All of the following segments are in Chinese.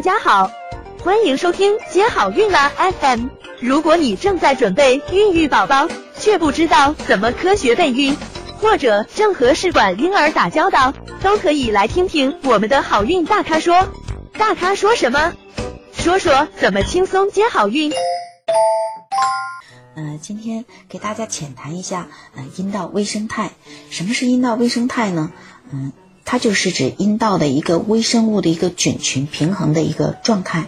大家好，欢迎收听接好运啦 FM。如果你正在准备孕育宝宝，却不知道怎么科学备孕，或者正和试管婴儿打交道，都可以来听听我们的好运大咖说。大咖说什么？说说怎么轻松接好运。呃，今天给大家浅谈一下呃阴道微生态。什么是阴道微生态呢？嗯。它就是指阴道的一个微生物的一个菌群平衡的一个状态，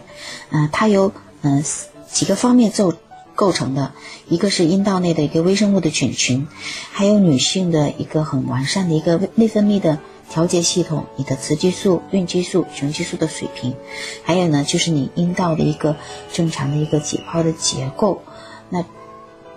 嗯，它由嗯几个方面构构成的，一个是阴道内的一个微生物的菌群，还有女性的一个很完善的一个内分泌的调节系统，你的雌激素、孕激素、雄激素的水平，还有呢就是你阴道的一个正常的一个解剖的结构，那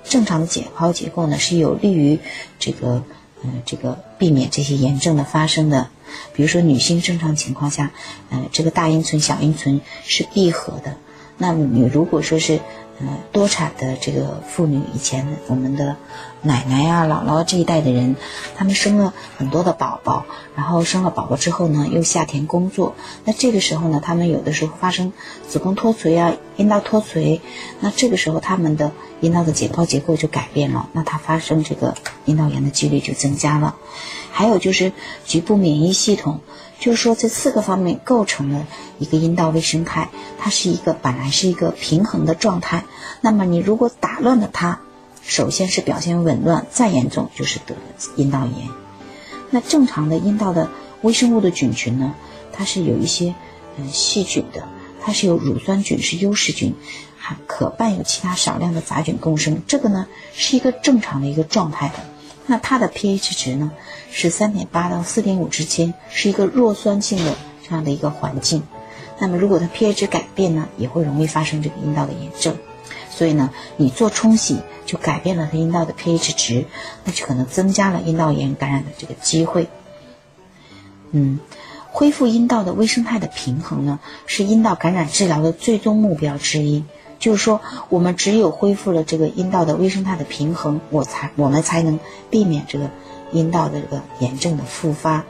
正常的解剖结构呢是有利于这个。嗯，这个避免这些炎症的发生的，比如说女性正常情况下，呃，这个大阴唇、小阴唇是闭合的。那么你如果说是。呃，多产的这个妇女，以前我们的奶奶呀、姥姥这一代的人，他们生了很多的宝宝，然后生了宝宝之后呢，又下田工作，那这个时候呢，他们有的时候发生子宫脱垂啊、阴道脱垂，那这个时候他们的阴道的解剖结构就改变了，那它发生这个阴道炎的几率就增加了。还有就是局部免疫系统。就是说，这四个方面构成了一个阴道微生态，它是一个本来是一个平衡的状态。那么你如果打乱了它，首先是表现紊乱，再严重就是得阴道炎。那正常的阴道的微生物的菌群呢，它是有一些嗯细菌的，它是有乳酸菌是优势菌，还可伴有其他少量的杂菌共生，这个呢是一个正常的一个状态的。那它的 pH 值呢是三点八到四点五之间，是一个弱酸性的这样的一个环境。那么如果它 pH 值改变呢，也会容易发生这个阴道的炎症。所以呢，你做冲洗就改变了它阴道的 pH 值，那就可能增加了阴道炎感染的这个机会。嗯，恢复阴道的微生态的平衡呢，是阴道感染治疗的最终目标之一。就是说，我们只有恢复了这个阴道的微生态的平衡，我才我们才能避免这个阴道的这个炎症的复发。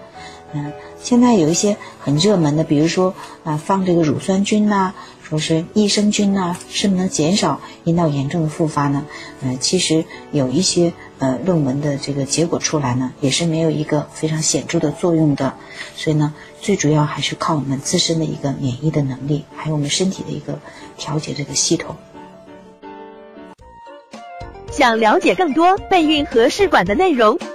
嗯，现在有一些很热门的，比如说啊，放这个乳酸菌呐，说是益生菌呐，是不是能减少阴道炎症的复发呢？嗯，其实有一些呃论文的这个结果出来呢，也是没有一个非常显著的作用的。所以呢，最主要还是靠我们自身的一个免疫的能力，还有我们身体的一个调节这个系统。想了解更多备孕和试管的内容。